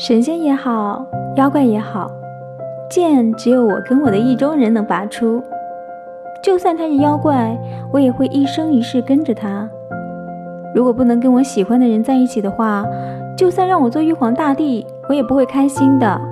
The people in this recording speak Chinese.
神仙也好妖怪也好剑只有我跟我的意中人能拔出。就算他是妖怪我也会一生一世跟着他。如果不能跟我喜欢的人在一起的话就算让我做玉皇大帝我也不会开心的。